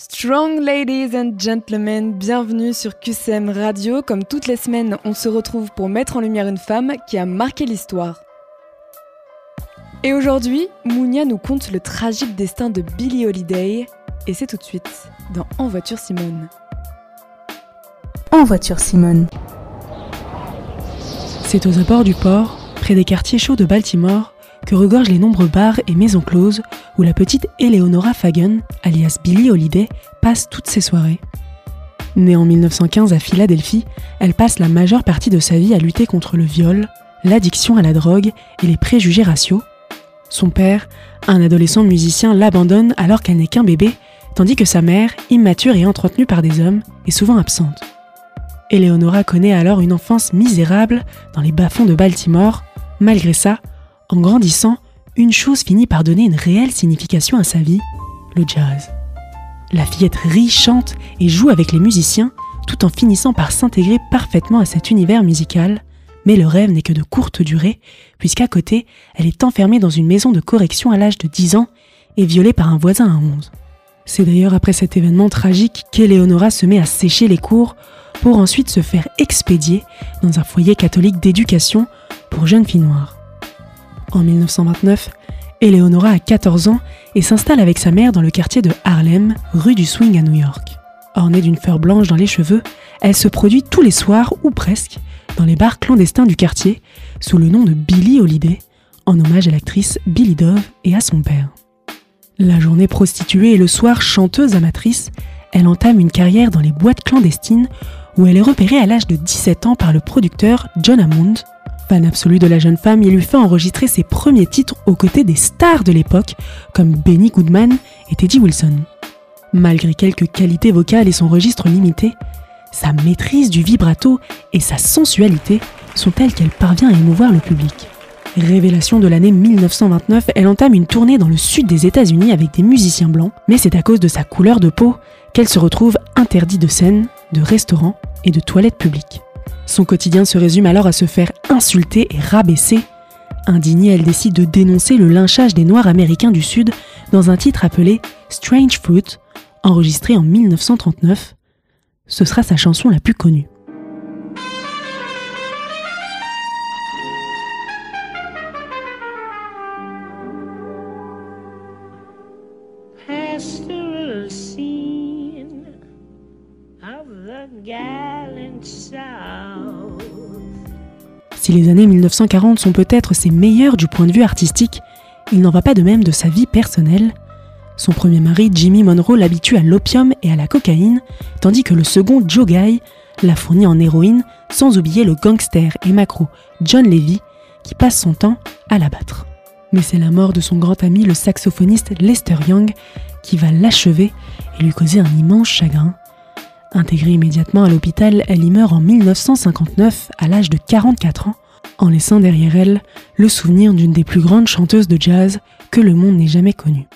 Strong ladies and gentlemen, bienvenue sur QCM Radio. Comme toutes les semaines, on se retrouve pour mettre en lumière une femme qui a marqué l'histoire. Et aujourd'hui, Mounia nous conte le tragique destin de Billie Holiday, et c'est tout de suite dans En voiture Simone. En voiture Simone. C'est aux abords du port, près des quartiers chauds de Baltimore, que regorgent les nombreux bars et maisons closes où la petite Eleonora Fagan, alias Billie Holiday, passe toutes ses soirées. Née en 1915 à Philadelphie, elle passe la majeure partie de sa vie à lutter contre le viol, l'addiction à la drogue et les préjugés raciaux. Son père, un adolescent musicien, l'abandonne alors qu'elle n'est qu'un bébé, tandis que sa mère, immature et entretenue par des hommes, est souvent absente. Eleonora connaît alors une enfance misérable dans les bas-fonds de Baltimore. Malgré ça, en grandissant, une chose finit par donner une réelle signification à sa vie, le jazz. La fillette rit, chante et joue avec les musiciens, tout en finissant par s'intégrer parfaitement à cet univers musical, mais le rêve n'est que de courte durée, puisqu'à côté, elle est enfermée dans une maison de correction à l'âge de 10 ans et violée par un voisin à 11. C'est d'ailleurs après cet événement tragique qu'Eleonora se met à sécher les cours pour ensuite se faire expédier dans un foyer catholique d'éducation pour jeunes filles noires. En 1929, Eleonora a 14 ans et s'installe avec sa mère dans le quartier de Harlem, rue du Swing à New York. Ornée d'une fleur blanche dans les cheveux, elle se produit tous les soirs, ou presque, dans les bars clandestins du quartier, sous le nom de Billie Holiday, en hommage à l'actrice Billie Dove et à son père. La journée prostituée et le soir chanteuse amatrice, elle entame une carrière dans les boîtes clandestines où elle est repérée à l'âge de 17 ans par le producteur John Hammond, Fan absolu de la jeune femme, il lui fait enregistrer ses premiers titres aux côtés des stars de l'époque, comme Benny Goodman et Teddy Wilson. Malgré quelques qualités vocales et son registre limité, sa maîtrise du vibrato et sa sensualité sont telles qu'elle parvient à émouvoir le public. Révélation de l'année 1929, elle entame une tournée dans le sud des États-Unis avec des musiciens blancs, mais c'est à cause de sa couleur de peau qu'elle se retrouve interdite de scène, de restaurants et de toilettes publiques. Son quotidien se résume alors à se faire insulter et rabaisser. Indignée, elle décide de dénoncer le lynchage des Noirs américains du Sud dans un titre appelé Strange Fruit, enregistré en 1939. Ce sera sa chanson la plus connue. Si les années 1940 sont peut-être ses meilleures du point de vue artistique, il n'en va pas de même de sa vie personnelle. Son premier mari, Jimmy Monroe, l'habitue à l'opium et à la cocaïne, tandis que le second, Joe Guy, l'a fourni en héroïne, sans oublier le gangster et macro John Levy, qui passe son temps à l'abattre. Mais c'est la mort de son grand ami, le saxophoniste Lester Young, qui va l'achever et lui causer un immense chagrin. Intégrée immédiatement à l'hôpital, elle y meurt en 1959 à l'âge de 44 ans, en laissant derrière elle le souvenir d'une des plus grandes chanteuses de jazz que le monde n'ait jamais connue.